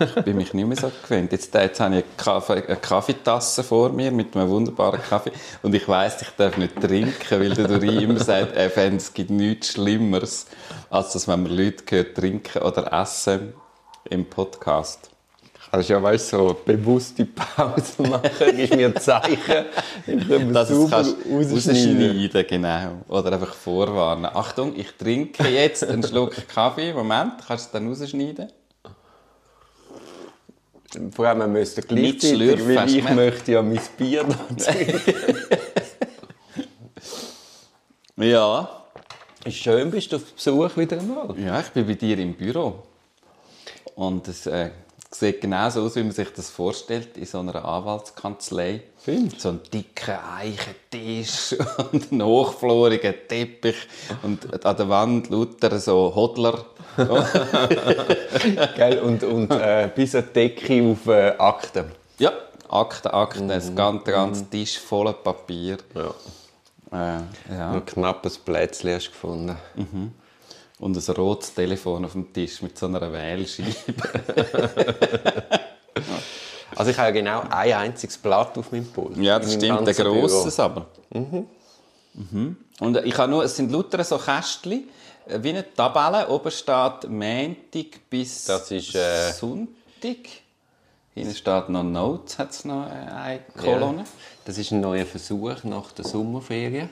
ich bin mich nicht mehr so gewöhnt. Jetzt, jetzt habe ich eine, Kaffee, eine Kaffeetasse vor mir mit einem wunderbaren Kaffee und ich weiß, ich darf nicht trinken, weil der Dori immer sagt, fände, es gibt nichts Schlimmeres, als dass wenn man Leute hört trinken oder essen im Podcast. Kannst ja weißt, so bewusste Pause machen, ist mir ein Zeichen. Dass du es rausschneiden genau. Oder einfach vorwarnen. Achtung, ich trinke jetzt einen Schluck Kaffee. Moment, kannst du es dann rausschneiden? Vor allem, wir müssen gleichzeitig, weil ich möchte ja mein Bier ja. Schön, bist du auf Besuch wieder einmal. Ja, ich bin bei dir im Büro. Und es äh, sieht genauso aus, wie man sich das vorstellt in so einer Anwaltskanzlei. Findest? So ein dicker Eichentisch und ein hochfloriger Teppich und an der Wand lauter so Hodler. Gell? Und, und äh, bis eine Decke auf äh, Akten. Ja, Akten, Akten. Mhm. Ein ganz, ganz mhm. Tisch voller Papier. Ja. Äh, ja. Ein knappes Plätzchen hast du gefunden. Mhm. Und ein rotes Telefon auf dem Tisch mit so einer Wählscheibe. also ich habe ja genau ein einziges Blatt auf meinem Pult. Ja, das stimmt, ein grosses aber. Mhm. Mhm. Und ich habe nur, es sind lauter so Kästchen, äh, wie eine Tabelle. Oben steht Montag bis das ist, äh... Sonntag. Hinten steht noch Notes, hat es noch äh, eine Kolonne. Ja. Das ist ein neuer Versuch nach der Sommerferien.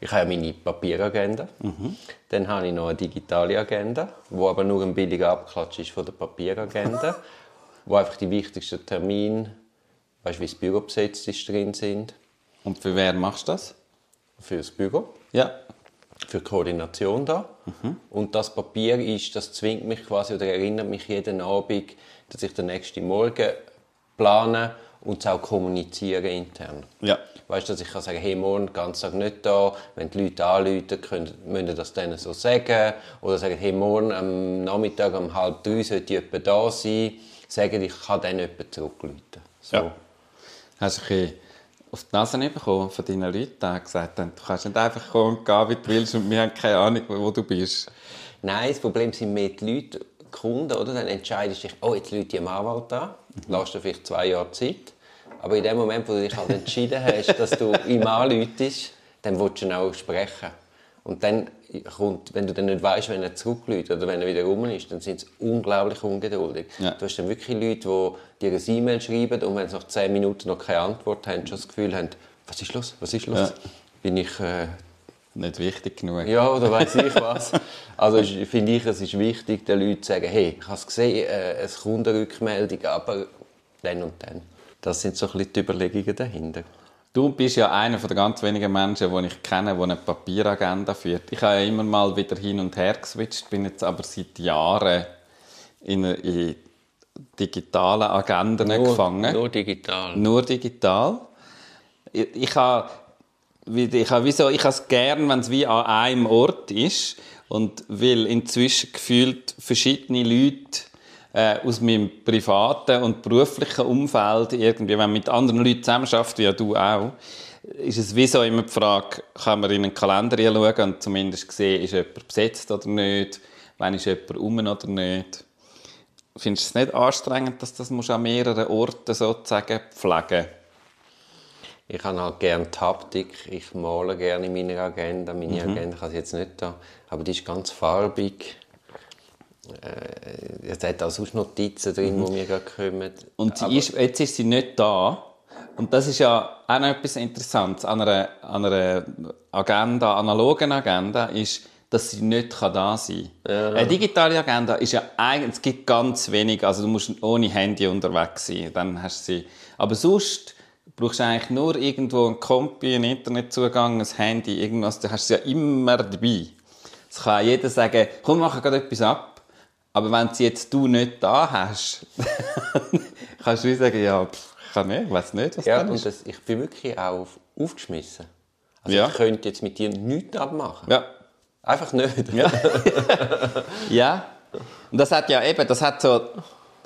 Ich habe meine Papieragenda. Mhm. Dann habe ich noch eine digitale Agenda, wo aber nur ein billiger Abklatsch ist von der Papieragenda, wo einfach die wichtigsten Termine, weißt wie das Büro besetzt ist, drin sind. Und für wer machst du das? Für das Büro. Ja. Für die Koordination da. Mhm. Und das Papier ist, das zwingt mich quasi oder erinnert mich jeden Abend, dass ich den nächsten Morgen plane und es auch kommuniziere intern. Ja. Weißt du, dass ich kann sagen, hey, morgen den ganzen Tag nicht da. Wenn die Leute anrufen, können, müssen das denen so sagen. Oder sagen, hey, morgen am Nachmittag um halb drei sollte jemand da sein. Sagen, ich kann dann jemand zurückrufen. So. Ja. Du ein auf die Nase bekommen von deinen Leuten, die gesagt haben, du kannst nicht einfach kommen und gehen, wie du willst und wir haben keine Ahnung, wo du bist? Nein, das Problem sind mehr die Leute, die Kunden, oder? Dann entscheidest du dich, oh, jetzt Leute im Anwalt an, mhm. lässt du vielleicht zwei Jahre Zeit aber in dem Moment, wo du dich halt entschieden hast, dass du ihm anläutest, dann willst du ihn auch sprechen. Und dann kommt, wenn du dann nicht weißt, wenn er zurückläutet oder wenn er wieder rum ist, dann sind sie unglaublich ungeduldig. Ja. Du hast dann wirklich Leute, die dir ein E-Mail schreiben und wenn sie nach 10 Minuten noch keine Antwort haben, schon das Gefühl haben, was ist los, was ist los? Ja. Bin ich... Äh, nicht wichtig genug. Ja, oder weiß ich was. Also finde ich, es ist wichtig, den Leuten zu sagen, hey, ich habe es gesehen, äh, es kommt eine Rückmeldung, aber dann und dann. Das sind so ein bisschen die Überlegungen dahinter. Du bist ja einer der ganz wenigen Menschen, die ich kenne, die eine Papieragenda führt. Ich habe ja immer mal wieder hin und her geswitcht, bin jetzt aber seit Jahren in, in digitalen Agenden nur, gefangen. Nur digital. Nur digital. Ich, ich habe, ich habe, wieso, ich habe es gern, wenn es wie an einem Ort ist und weil inzwischen gefühlt verschiedene Leute äh, aus meinem privaten und beruflichen Umfeld, irgendwie, wenn man mit anderen Leuten zusammenarbeitet, wie ja du auch, ist es wie so immer die Frage, kann man in einen Kalender schauen und zumindest sehen, ist jemand besetzt oder nicht, wann ist jemand um oder nicht. Findest du es nicht anstrengend, dass das an mehreren Orten sozusagen pflegen Ich habe halt gerne die Haptik. Ich male gerne in meiner Agenda. Meine mhm. Agenda kann ich jetzt nicht da, aber die ist ganz farbig äh, es hat auch sonst Notizen drin, mhm. die mir gerade kommen. Und sie ist, jetzt ist sie nicht da. Und das ist ja auch noch etwas Interessantes an einer, an einer Agenda, analogen Agenda, ist, dass sie nicht da sein kann. Ja. Eine digitale Agenda ist ja eigentlich, es gibt ganz wenig, also du musst ohne Handy unterwegs sein, dann hast du sie. Aber sonst brauchst du eigentlich nur irgendwo ein Kompi, einen Internetzugang, ein Handy, irgendwas, da hast du ja immer dabei. Es kann jeder sagen, komm, mach gerade etwas ab Aber wenn sie jetzt du nicht da hast, kannst du wie sagen, ja, pff, ich kann ich weiß nicht, was Ja, und ist. das, ich bin wirklich auch auf- aufgeschmissen. Also Ja. ich könnte jetzt mit dir nichts abmachen. Ja. Einfach nicht. Ja. ja. Und das hat ja eben, das hat so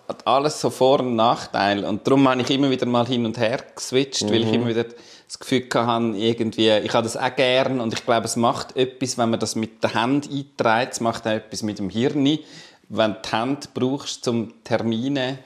hat alles so Vor- und Nachteile. Und darum habe ich immer wieder mal hin und her geswitcht, weil ich immer wieder das Gefühl hatte, irgendwie, ich habe das auch gern und ich glaube, es macht etwas, wenn man das mit der Hand einträgt, es macht auch etwas mit dem Hirn, wenn du die Hand brauchst zum Termine,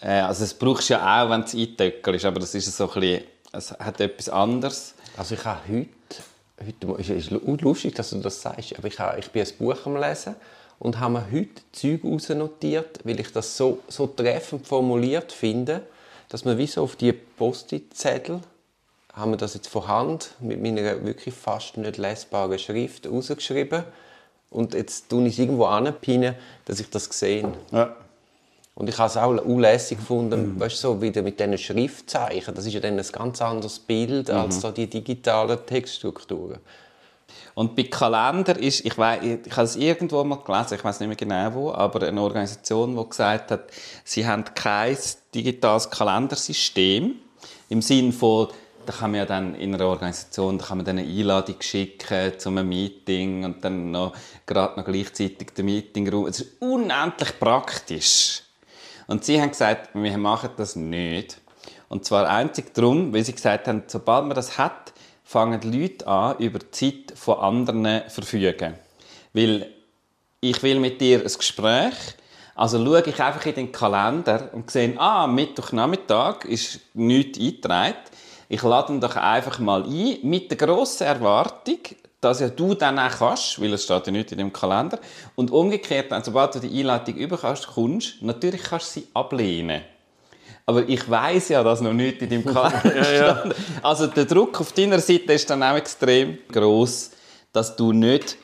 äh, also es brauchst du ja auch, wenn es eintöckel ist, aber das ist so ein es hat etwas anderes. Also ich habe heute, heute ist, ist lustig, dass du das sagst, aber ich, habe, ich bin ein Buch am Lesen und habe mir heute Zeug rausnotiert, weil ich das so, so treffend formuliert finde, dass man wie so auf die Post-it-Zettel haben wir das jetzt von Hand mit meiner wirklich fast nicht lesbaren Schrift rausgeschrieben und jetzt tue ich irgendwo anpinnen, dass ich das sehe. Ja. Und ich habe es auch unlässig gefunden, weißt du, so wieder mit diesen Schriftzeichen. Das ist ja dann ein ganz anderes Bild als so die digitalen Textstrukturen. Und bei Kalender ist, ich, weiss, ich, ich habe es irgendwo mal gelesen, ich weiß nicht mehr genau wo, aber eine Organisation, die gesagt hat, sie haben kein digitales Kalendersystem im Sinne von, da kann man ja dann in einer Organisation, da kann man dann eine Einladung schicken zu einem Meeting und dann noch, gerade noch gleichzeitig den Meetingraum. Es ist unendlich praktisch. Und sie haben gesagt, wir machen das nicht. Und zwar einzig darum, weil sie gesagt haben, sobald man das hat, fangen die Leute an, über die Zeit von anderen zu verfügen. Weil ich will mit dir ein Gespräch, also schaue ich einfach in den Kalender und sehe, ah, Mittwochnachmittag ist nichts eingetragen. Ich lade ihn doch einfach mal ein, mit der grossen Erwartung, dass ja du dann auch kannst, weil es steht ja nicht in dem Kalender. Und umgekehrt, dann, sobald du die Einladung überkommst, kommst, natürlich kannst du sie ablehnen. Aber ich weiß ja, dass noch nichts in deinem Kalender stand. Also der Druck auf deiner Seite ist dann auch extrem groß, dass du nicht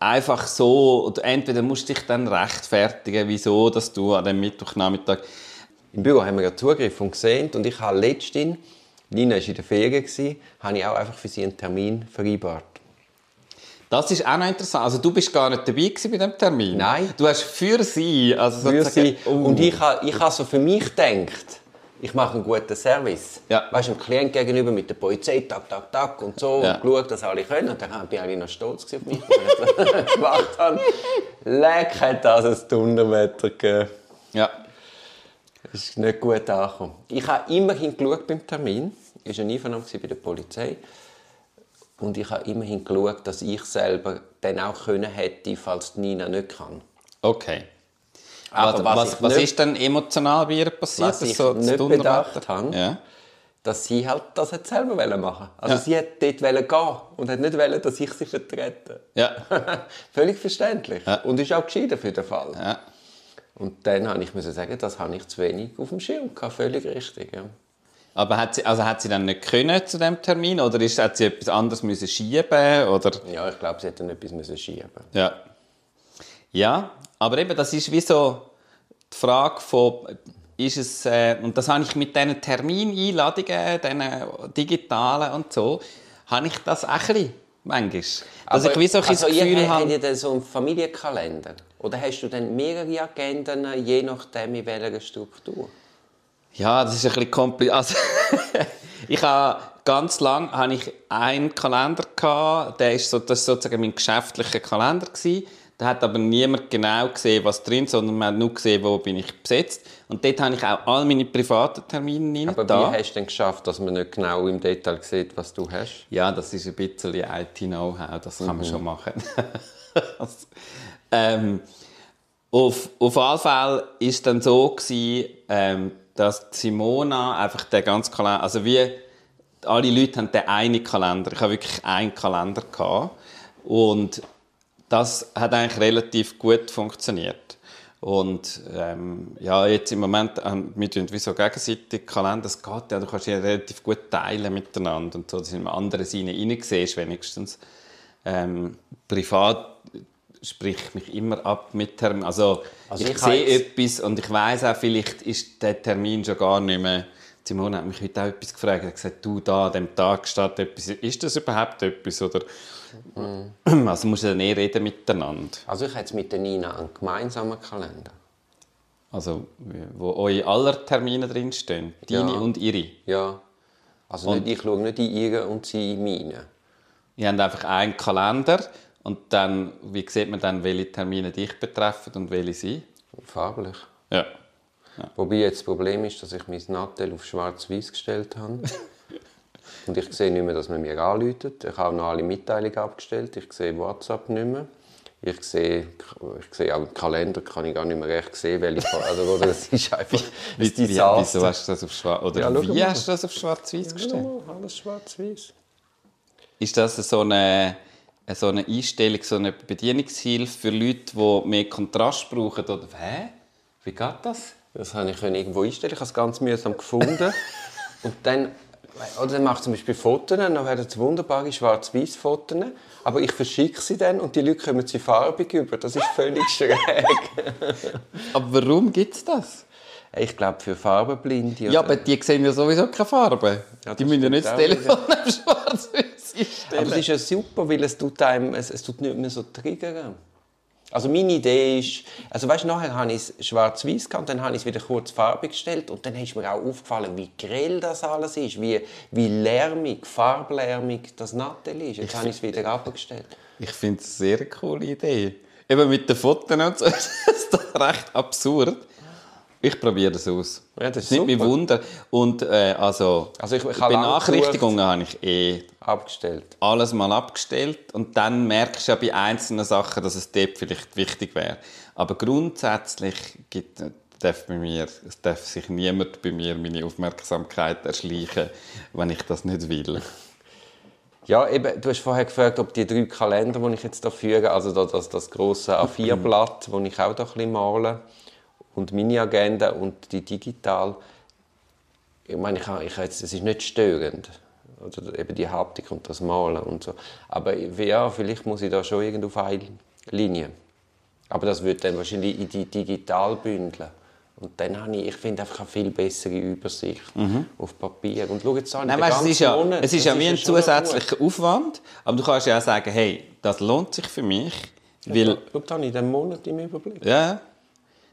einfach so, oder entweder musst du dich dann rechtfertigen, wieso, dass du an dem Mittwochnachmittag Im Büro haben wir ja Zugriff und gesehen und ich habe letztens, Nina war in der Ferien, habe ich auch einfach für sie einen Termin vereinbart. Das ist auch noch interessant. Also du bist gar nicht dabei bei dem Termin. Nein. Du hast für sie, also Für sie. Und ich habe, ich habe so für mich gedacht, ich mache einen guten Service. Ja. Weißt du, dem Klient gegenüber mit der Polizei, tak, tak, tak und so, Ja. und geschaut, dass alle können. Und dann bin ich eigentlich noch stolz auf mich, dass ich das gemacht habe. Leck, hat das ein Donnerwetter gegeben. ja. Das ist nicht gut angekommen. Ich habe immerhin geschaut beim Termin. Ich war ein Einvernahmen bei der Polizei. Und ich habe immerhin geschaut, dass ich selber dann auch können hätte, falls die Nina nicht kann. Okay. Aber was, was was, ich was nicht- ist denn emotional bei ihr passiert? Was dass ich so nicht bedacht habe, Ja. dass sie halt das hat selber machen Also Ja. sie hat dort gehen und hat nicht wollen, dass ich sie vertrete. Ja. Völlig verständlich. Ja. Und ist auch gescheiter für den Fall. ja. Und dann habe ich müssen sagen, das habe ich zu wenig auf dem Schirm gehabt. Völlig richtig, ja. Aber hat sie, also hat sie dann nicht können zu dem Termin oder ist, hat sie etwas anderes müssen schieben oder? Ja, ich glaube, sie hätte dann etwas müssen schieben Ja. Ja, aber eben, das ist wie so die Frage von, ist es, äh, und das habe ich mit diesen Termineinladungen, diesen digitalen und so, habe ich das auch ein bisschen, manchmal. Dass ich wie so also das ihr, Gefühl habe, so einen Familienkalender? Oder hast du dann mehrere Agenden, je nachdem in welcher Struktur? Ja, das ist ein bisschen kompliziert. Also, ich habe ganz lang habe ich einen Kalender gehabt, der ist so, das ist sozusagen mein geschäftlicher Kalender gewesen. Da hat aber niemand genau gesehen, was drin ist, sondern man hat nur gesehen, wo bin ich besetzt. Und dort habe ich auch all meine privaten Termine rein. Aber da. wie hast du denn geschafft, dass man nicht genau im Detail sieht, was du hast? Ja, das ist ein bisschen IT-Know-how, das kann man schon machen. Ähm, auf, auf jeden Fall war es dann so, gewesen, ähm, dass Simona einfach den ganzen Kalender, also wie alle Leute haben den einen Kalender, ich habe wirklich einen Kalender gehabt und das hat eigentlich relativ gut funktioniert. Und ähm, ja, jetzt im Moment, ähm, wir tun wie so gegenseitig Kalender, es geht ja, du kannst ja relativ gut teilen miteinander und so, dass du in andere Seine reinsiehst wenigstens. Ähm, privat spricht ich mich immer ab mit Termin. Also, Also ich, ich sehe jetzt- etwas und ich weiß auch, vielleicht ist der Termin schon gar nicht mehr Simone hat mich heute auch etwas gefragt. Er hat gesagt, du, da an diesem Tag steht etwas. Ist das überhaupt etwas? Oder, Also musst du dann eh reden miteinander. Also ich hätte mit der Nina einen gemeinsamen Kalender. Also, wo eure aller Termine drinstehen. Deine Ja. und ihre. Ja. Also nicht, ich schaue nicht in ihre und sie in meine. Ihr habt einfach einen Kalender und dann, wie sieht man dann, welche Termine dich betreffen und welche sie? Farblich. Ja. Wobei jetzt das Problem ist, dass ich mein Nattel auf schwarz-weiß gestellt habe. Und ich sehe nicht mehr, dass man mir anläutet. Ich habe noch alle Mitteilungen abgestellt. Ich sehe WhatsApp nicht mehr. Ich sehe, ich sehe auch im Kalender kann ich gar nicht mehr recht sehen, welche also, oder es ist einfach ein Desaster. wieso hast du das auf Schwarz oder Ja, wie mal. hast du das auf Schwarz-Weiß gestellt? Ja, alles schwarz-weiß. Ist das so eine, so eine Einstellung, so eine Bedienungshilfe für Leute, die mehr Kontrast brauchen? Oder hä? Wie geht das? Das habe ich irgendwo einstellen. Ich habe es ganz mühsam gefunden. Und dann, oder dann mache ich zum Beispiel Fotos, dann werden es wunderbare schwarz-weiß Fotos. Aber ich verschicke sie dann und die Leute kommen sie farbig über. Das ist völlig schräg. Aber warum gibt es das? Ich glaube, für Farbenblinde. Ja, oder- aber die sehen ja sowieso keine Farbe. Ja, die müssen ja nicht das Telefon auf schwarz-weiß einstellen. Aber es ist ja super, weil es tut einem, es, es tut nicht mehr so triggern. Also meine Idee ist, also weißt, nachher habe ich es schwarz-weiß gehabt, dann habe ich es wieder kurz farbig gestellt und dann ist mir auch aufgefallen, wie grell das alles ist, wie, wie lärmig, farblärmig das Nattel ist. Jetzt habe ich es wieder abgestellt. Ich finde es eine sehr coole Idee. Eben mit den Fotos und so ist das recht absurd. Ich probiere das aus. Ja, das ist Nicht super. wundern. Und äh, also, Also ich- ich Benachrichtigungen habe ich eh Abgestellt. alles mal abgestellt und dann merkst du ja bei einzelnen Sachen, dass es dort vielleicht wichtig wäre. Aber grundsätzlich gibt, darf, bei mir, es darf sich niemand bei mir meine Aufmerksamkeit erschleichen, wenn ich das nicht will. Ja, eben, du hast vorher gefragt, ob die drei Kalender, die ich jetzt hier führe, also da- das, das grosse A4-Blatt, wo ich auch da ein bisschen male, und meine Agenda und die digital, ich meine, ich, ich, jetzt, es ist nicht störend. Oder eben die Haptik und das Malen und so. Aber ja, vielleicht muss ich da schon irgendwo auf eine Linie. Aber das wird dann wahrscheinlich in die digital bündeln. Und dann habe ich, ich finde einfach eine viel bessere Übersicht auf Papier. Und schau jetzt an, Mhm. Nein, weißt, es ist ja, Monat, es ist ja wie ein noch gut. zusätzlicher Aufwand, aber du kannst ja auch sagen, hey, das lohnt sich für mich, weil Schau, da habe ich den Monat im Überblick. Ja.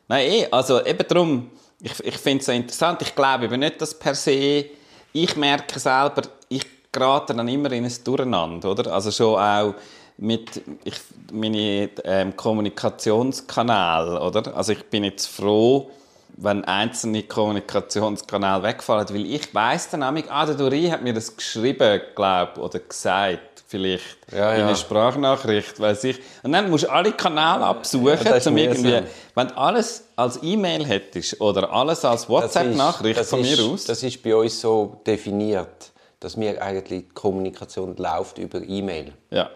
Nein, eh, also eben darum, ich, ich finde es so interessant. Ich glaube eben nicht, dass per se, ich merke selber, ich gerate dann immer in ein Durcheinander, oder? Also schon auch mit ich, meine ähm, Kommunikationskanäle, oder? Also ich bin jetzt froh, wenn einzelne Kommunikationskanäle wegfallen, weil ich weiss dann nämlich, ah, der Dori hat mir das geschrieben, glaube oder gesagt, vielleicht Ja, in ja. einer Sprachnachricht, weiß ich. Und dann musst du alle Kanäle absuchen, ist um irgendwie, wenn du alles als E-Mail hättest oder alles als WhatsApp-Nachricht von mir ist, aus. Das ist bei uns so definiert, dass mir eigentlich die Kommunikation läuft über E-Mail. ja.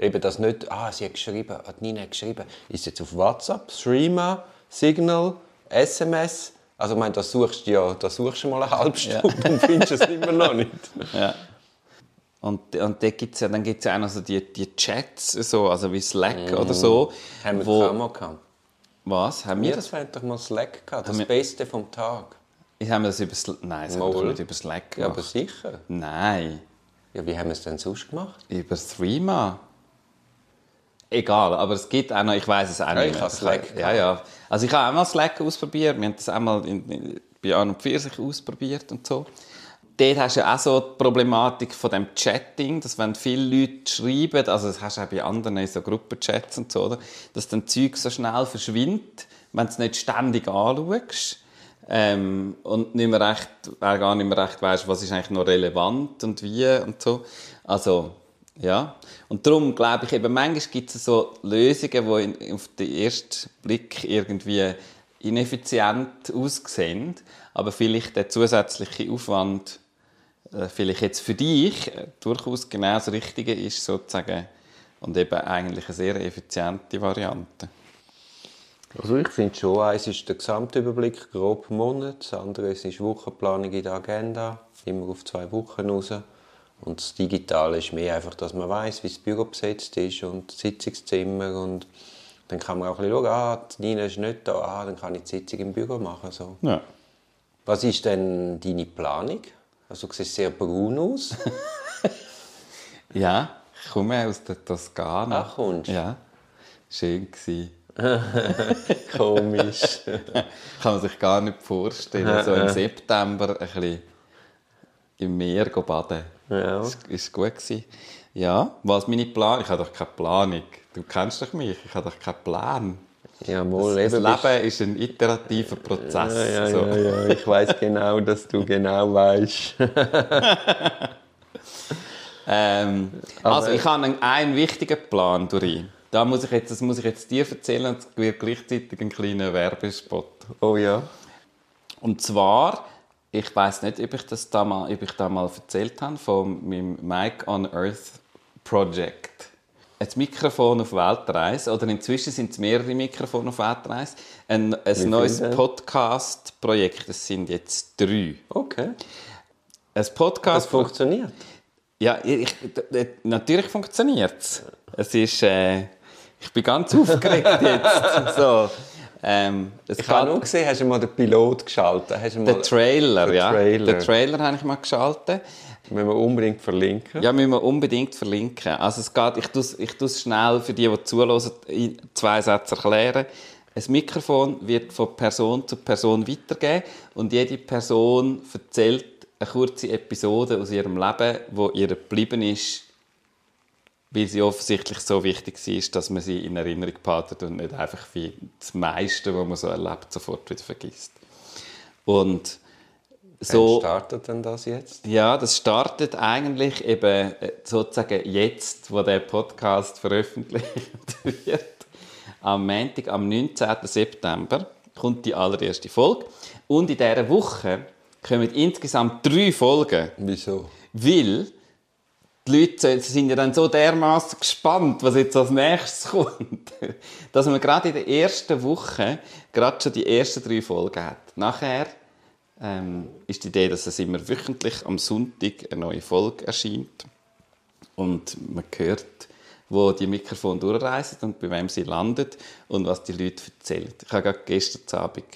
Eben das nicht, ah, sie hat geschrieben, hat Nina geschrieben, ist jetzt auf WhatsApp, Streamer, Signal, SMS. Also ich meine, das suchst du ja, da suchst du mal eine halbe Stunde und findest es immer noch nicht. Ja. Und, und da gibt's ja, dann gibt es ja auch noch so die, die Chats, so, also wie Slack oder so. Haben wir wo, das auch mal gehabt. was? Haben wir Wir das? das haben doch mal Slack gehabt, das wir- Beste vom Tag. Haben wir das über Slack? Nein, das haben wir nicht über Slack Ja, gemacht. aber sicher. Nein, Ja, wie haben wir es denn sonst gemacht? über Threema. Egal, aber es gibt auch noch, ich weiß es auch Ja, nicht ich habe Slack Ja, ja. Also ich habe auch mal Slack ausprobiert, wir haben das auch mal in, in, bei und Pfirsich ausprobiert und so. Dort hast du ja auch so die Problematik von dem Chatting, dass wenn viele Leute schreiben, also das hast du auch bei anderen in so Gruppenchats und so, oder? dass dann Zeug so schnell verschwindet, wenn du es nicht ständig anschaust ähm, und nicht mehr recht, gar nicht mehr recht weißt, was ist eigentlich noch relevant und wie und so. Also, ja. Und darum glaube ich eben, manchmal gibt es so Lösungen, die auf den ersten Blick irgendwie ineffizient aussehen, aber vielleicht der zusätzliche Aufwand äh, vielleicht jetzt für dich äh, durchaus genau das Richtige ist, sozusagen, und eben eigentlich eine sehr effiziente Variante. Also ich finde schon, eins ist der Gesamtüberblick, grob Monat, das andere ist Wochenplanung in der Agenda, immer auf zwei Wochen raus. Und das Digitale ist mehr einfach, dass man weiß, wie das Büro besetzt ist und das Sitzungszimmer und dann kann man auch ein bisschen schauen, ah, Nina ist nicht da, ah, dann kann ich die Sitzung im Büro machen. So. Ja. Was ist denn deine Planung? Also, du siehst sehr braun aus. Ja, ich komme aus der Toskana. Ach, kommst du? Ja, schön gewesen. Komisch. Kann man sich gar nicht vorstellen. So im September ein bisschen im Meer baden. Ja. Das ist gut gewesen. Ja, was meine Plan? Ich habe doch keine Planung. Du kennst doch mich. Ich habe doch keinen Plan. ja, wohl, Das eben Leben ist ein iterativer Prozess. Ja, ja, so. ja, ja, ich weiß genau, dass du genau weißt. Ähm, also ich habe einen, einen wichtigen Plan, Dori. Da muss ich jetzt, das muss ich jetzt dir erzählen und es wird gleichzeitig ein kleiner Werbespot. oh ja. Und zwar, ich weiß nicht, ob ich das da mal, ob ich da mal erzählt habe, von meinem Mic on Earth Project. Ein Mikrofon auf Weltreise, oder inzwischen sind es mehrere Mikrofone auf Weltreise. Ein, ein neues? Podcast-Projekt, es sind jetzt drei. Okay. Ein Das Podcast funktioniert. Ja, ich, natürlich funktioniert es. Es ist, äh, ich bin ganz aufgeregt jetzt. So, ähm, es Ich habe nur gesehen, hast du mal den Pilot geschaltet? Hast du mal den Trailer, den ja. Trailer. Den Trailer habe ich mal geschaltet. Müssen wir unbedingt verlinken. Ja, müssen wir unbedingt verlinken. Also es geht, ich tue ich tue es schnell für die, die zuhören, in zwei Sätze erklären. Ein Mikrofon wird von Person zu Person weitergegeben und jede Person erzählt eine kurze Episode aus ihrem Leben, wo ihr geblieben ist, weil sie offensichtlich so wichtig war, dass man sie in Erinnerung behalten und nicht einfach wie das meiste, was man so erlebt, sofort wieder vergisst. Und Wann so... startet denn das jetzt? Ja, das startet eigentlich eben äh, sozusagen jetzt, wo der Podcast veröffentlicht wird. Am Montag, am 19. September, kommt die allererste Folge. Und in dieser Woche kommen insgesamt drei Folgen, Wieso? weil die Leute sind ja dann so dermaßen gespannt, was jetzt als nächstes kommt, dass man gerade in der ersten Woche gerade schon die ersten drei Folgen hat. Nachher ähm, ist die Idee, dass es immer wöchentlich am Sonntag eine neue Folge erscheint und man hört, wo die Mikrofone durchreisen und bei wem sie landet und was die Leute erzählen. Ich habe gerade gestern Abend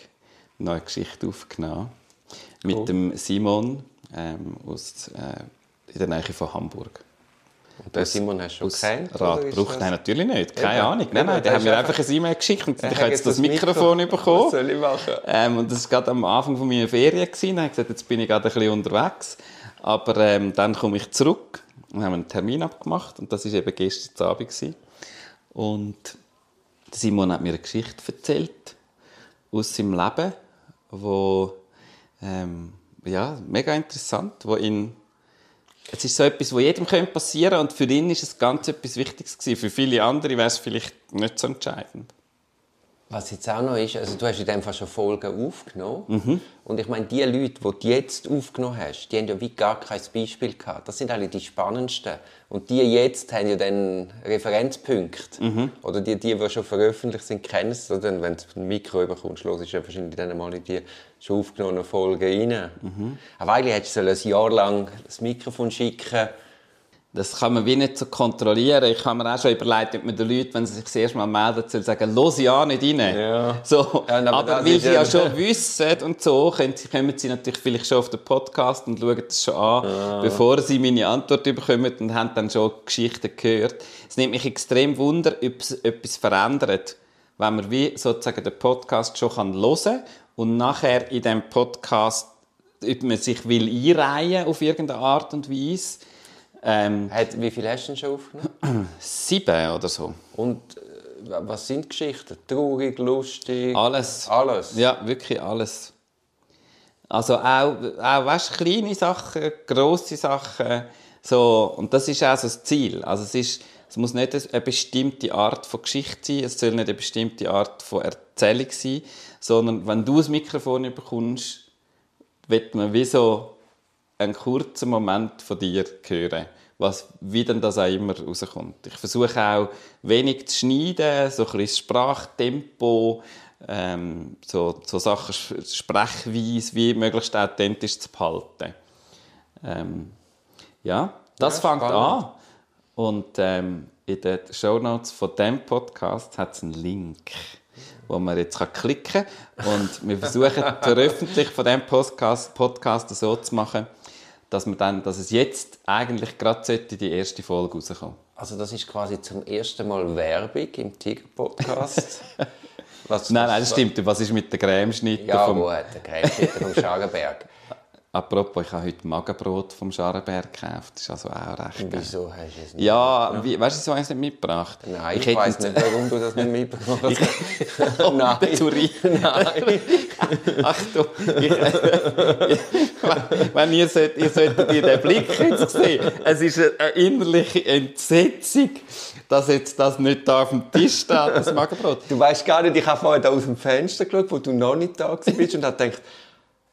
eine neue Geschichte aufgenommen mit Cool. dem Simon ähm, aus, äh, in der Nähe von Hamburg. Und den Simon hast du schon kennt? Radbruch. das- Nein, natürlich nicht. Keine Eben. Ahnung. Nein, nein, der das hat mir einfach ein E-Mail geschickt und ich habe jetzt das Mikrofon Was bekommen. soll ich machen? Ähm, und das war gerade am Anfang von meiner Ferien. gewesen. Dann habe ich gesagt, jetzt bin ich gerade ein bisschen unterwegs. Aber ähm, dann komme ich zurück und haben einen Termin abgemacht. Und das war eben gestern Abend. Gewesen. Und Simon hat mir eine Geschichte erzählt aus seinem Leben, wo ähm, ja, mega interessant, wo ihn es ist so etwas, was jedem könnte passieren und für ihn ist es ganz etwas Wichtiges gewesen. Für viele andere wäre es vielleicht nicht so entscheidend. Was jetzt auch noch ist, also du hast in dem Fall schon Folgen aufgenommen. Mhm. Und ich meine, die Leute, die du jetzt aufgenommen hast, die haben ja wie gar kein Beispiel gehabt. Das sind alle die spannendsten. Und die jetzt haben ja dann Referenzpunkte. Mhm. Oder die, die, die schon veröffentlicht sind, kennen es. Oder wenn du ein Mikro bekommst, los ist ja wahrscheinlich dann mal in die schon aufgenommenen Folgen rein. Mhm. Eine Weile hättest du ein Jahr lang das Mikrofon schicken Das kann man wie nicht so kontrollieren. Ich habe mir auch schon überlegt, ob man den Leuten, wenn sie sich das erste Mal melden, soll sagen, los ja nicht rein. Ja. So. Ja, aber aber weil sie ja- ja schon wissen und so, können sie, kommen sie natürlich vielleicht schon auf den Podcast und schauen das schon an, bevor sie meine Antwort bekommen und haben dann schon Geschichten gehört. Es nimmt mich extrem wunder, ob es etwas verändert, wenn man wie sozusagen den Podcast schon kann hören kann und nachher in dem Podcast, ob man sich will einreihen auf irgendeine Art und Weise. Ähm, Hat, wie viel hast du denn schon aufgenommen? sieben oder so. Und äh, was sind Geschichten? Traurig, lustig? Alles. Alles? Ja, wirklich alles. Also auch, auch weißt, kleine Sachen, grosse Sachen. So, und das ist auch so das Ziel. Also es, ist, es muss nicht eine bestimmte Art von Geschichte sein, es soll nicht eine bestimmte Art von Erzählung sein, sondern wenn du das Mikrofon bekommst, wird man wie so einen kurzen Moment von dir hören, was, wie denn das auch immer rauskommt. Ich versuche auch wenig zu schneiden, so ein bisschen Sprachtempo, ähm, so, so Sachen, Sprechweise, wie möglichst authentisch zu behalten. Ähm, ja, das Ja, fängt an. Und ähm, in den Shownotes von diesem Podcast hat es einen Link wo man jetzt kann klicken kann. Und wir versuchen, die Veröffentlichung von diesem Podcast, Podcast so zu machen, dass, man dann, dass es jetzt eigentlich gerade sollte die erste Folge rauskommen Also das ist quasi zum ersten Mal Werbung im Tiger-Podcast. Nein, nein, das stimmt. Was ist mit der Cremeschnitte? Ja, vom... gut, der Cremeschnitte vom Schagenberg. Apropos, ich habe heute Magenbrot vom Scharenberg gekauft. Das ist also auch recht geil. Wieso hast du es nicht Ja, wie, weißt du, wieso habe ich es nicht mitgebracht? Nein, ich, ich weiß nicht, warum du das nicht mitgebracht hast. oh, Nein. Nein. Achtung. Ich, wenn ihr, sollt, ihr solltet den Blick jetzt sehen. Es ist eine innerliche Entsetzung, dass jetzt das nicht da auf dem Tisch steht, das Magenbrot. Du weißt gar nicht, ich habe vorhin aus dem Fenster geschaut, wo du noch nicht da bist und habe gedacht,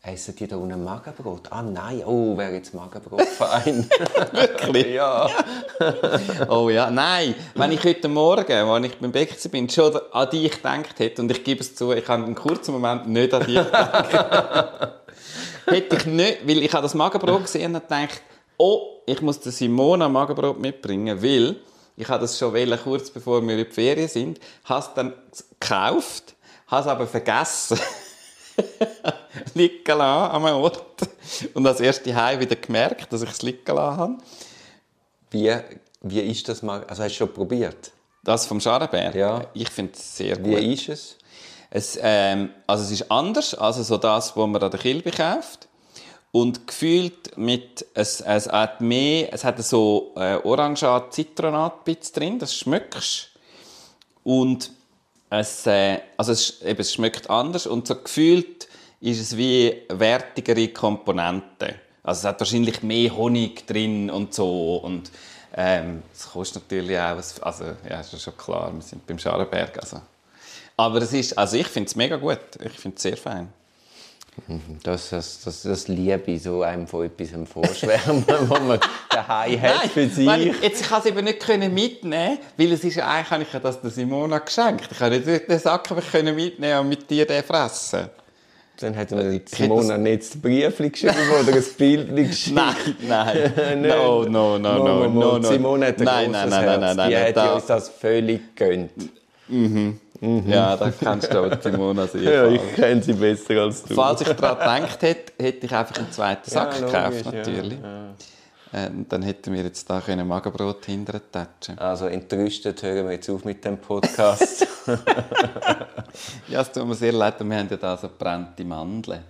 Essen die da unten Magenbrot? Ah nein, oh, wäre jetzt Magenbrotverein. Wirklich? ja. oh ja, nein. Wenn ich heute Morgen, als ich beim Bäcker bin, schon an dich gedacht hätte, und ich gebe es zu, ich habe einen kurzen Moment nicht an dich gedacht, hätte ich nicht, weil ich habe das Magenbrot gesehen und gedacht, oh, ich muss der Simona Magenbrot mitbringen, weil ich habe das schon wählen, kurz bevor wir in die Ferien sind, habe es dann gekauft, habe es aber vergessen. liegen lassen an einem Ort. Und als erste Heim wieder gemerkt, dass ich es liegen lassen habe. Wie, wie ist das mal? Also hast du schon probiert? Das vom Scharenberg? Ja. Ich finde es sehr gut. Wie ist es? Es, ähm, also es ist anders als so das, was man an der Kilbe kauft. Und gefühlt mit, es, es hat mehr, es hat so äh, Orangat, Zitronat drin, das schmeckst. Und es, äh, also es, eben, es schmeckt anders und so gefühlt ist es wie wertigere Komponenten. Also es hat wahrscheinlich mehr Honig drin und so und ähm, es kostet natürlich auch, also ja, ist schon klar, wir sind beim Scharenberg, also. Aber es ist, also ich finde es mega gut, ich finde es sehr fein. Das, das, das, das liebe ich, so einem von etwas vorschwärmen, wo man daheim hat für sich. Nein, jetzt kann ich es eben nicht mitnehmen weil es ist ja eigentlich habe ich das der Simona geschenkt. Ich kann nicht den Sack mitnehmen und mit dir den fressen. Dann hat mir Simona nicht das Brief geschrieben oder ein Bild geschickt. Nein, nein. no, no, no, no, no, no. Simona hat ein nein, nein, nein, nein, nein, nein, Die hat uns das völlig gegönnt. Mhm. Mhm. Ja, das kennst du auch, Simona sehr Ja, ich kenne sie besser als du. Falls ich daran gedacht hätte, hätte ich einfach einen zweiten Sack ja, gekauft, natürlich. Ja, ja. Äh, dann hätten wir jetzt da können Magenbrot hinterher tatschen. Also entrüstet hören wir jetzt auf mit dem Podcast. ja, es tut mir sehr leid, wir haben ja da so brennte Mandeln.